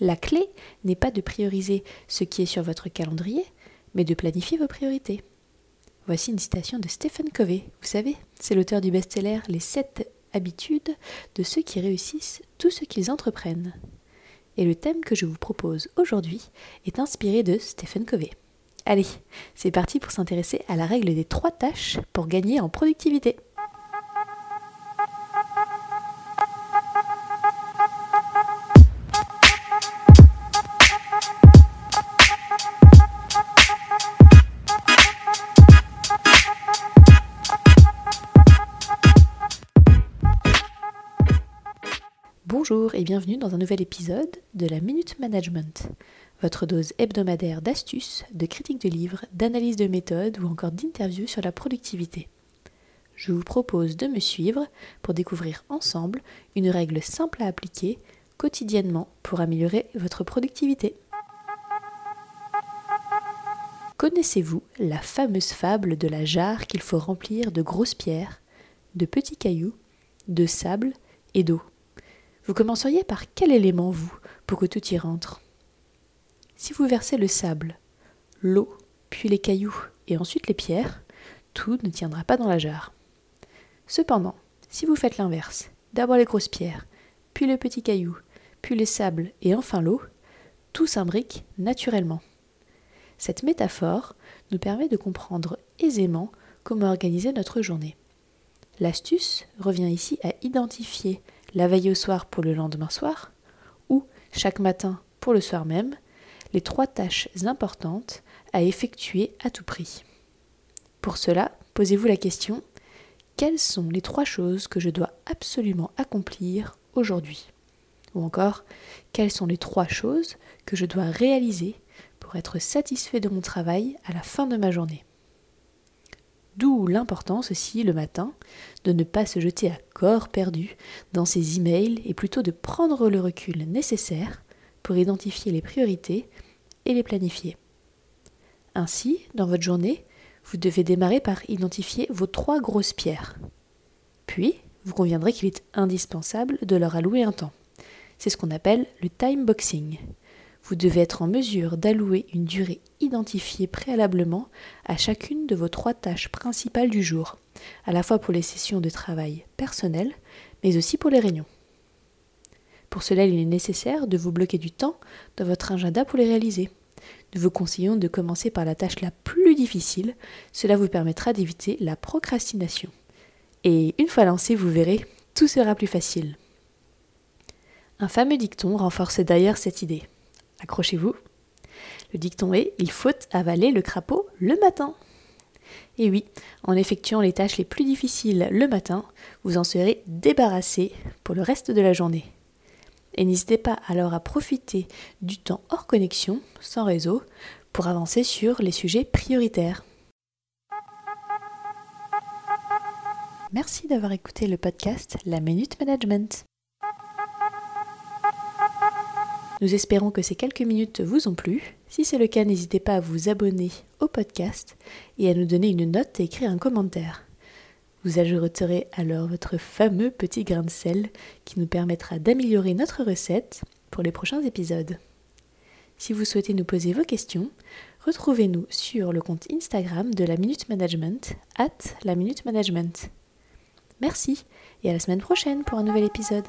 La clé n'est pas de prioriser ce qui est sur votre calendrier, mais de planifier vos priorités. Voici une citation de Stephen Covey. Vous savez, c'est l'auteur du best-seller Les 7 habitudes de ceux qui réussissent tout ce qu'ils entreprennent. Et le thème que je vous propose aujourd'hui est inspiré de Stephen Covey. Allez, c'est parti pour s'intéresser à la règle des trois tâches pour gagner en productivité. Bonjour et bienvenue dans un nouvel épisode de la Minute Management, votre dose hebdomadaire d'astuces, de critiques de livres, d'analyse de méthodes ou encore d'interviews sur la productivité. Je vous propose de me suivre pour découvrir ensemble une règle simple à appliquer quotidiennement pour améliorer votre productivité. Connaissez-vous la fameuse fable de la jarre qu'il faut remplir de grosses pierres, de petits cailloux, de sable et d'eau? Vous commenceriez par quel élément, vous, pour que tout y rentre? Si vous versez le sable, l'eau, puis les cailloux et ensuite les pierres, tout ne tiendra pas dans la jarre. Cependant, si vous faites l'inverse, d'abord les grosses pierres, puis le petit caillou, puis les sables et enfin l'eau, tout s'imbrique naturellement. Cette métaphore nous permet de comprendre aisément comment organiser notre journée. L'astuce revient ici à identifier la veille au soir pour le lendemain soir, ou chaque matin pour le soir même, les trois tâches importantes à effectuer à tout prix. Pour cela, posez-vous la question quelles sont les trois choses que je dois absolument accomplir aujourd'hui? Ou encore, quelles sont les trois choses que je dois réaliser pour être satisfait de mon travail à la fin de ma journée? D'où l'importance aussi le matin de ne pas se jeter à corps perdu dans ses emails et plutôt de prendre le recul nécessaire pour identifier les priorités et les planifier. Ainsi, dans votre journée, vous devez démarrer par identifier vos trois grosses pierres. Puis, vous conviendrez qu'il est indispensable de leur allouer un temps. C'est ce qu'on appelle le time boxing vous devez être en mesure d'allouer une durée identifiée préalablement à chacune de vos trois tâches principales du jour, à la fois pour les sessions de travail personnelles, mais aussi pour les réunions. Pour cela, il est nécessaire de vous bloquer du temps dans votre agenda pour les réaliser. Nous vous conseillons de commencer par la tâche la plus difficile, cela vous permettra d'éviter la procrastination. Et une fois lancé, vous verrez, tout sera plus facile. Un fameux dicton renforce d'ailleurs cette idée. Accrochez-vous. Le dicton est Il faut avaler le crapaud le matin. Et oui, en effectuant les tâches les plus difficiles le matin, vous en serez débarrassé pour le reste de la journée. Et n'hésitez pas alors à profiter du temps hors connexion, sans réseau, pour avancer sur les sujets prioritaires. Merci d'avoir écouté le podcast La Minute Management. Nous espérons que ces quelques minutes vous ont plu. Si c'est le cas, n'hésitez pas à vous abonner au podcast et à nous donner une note et écrire un commentaire. Vous ajouterez alors votre fameux petit grain de sel qui nous permettra d'améliorer notre recette pour les prochains épisodes. Si vous souhaitez nous poser vos questions, retrouvez-nous sur le compte Instagram de la Minute Management, at la Minute Management. Merci et à la semaine prochaine pour un nouvel épisode.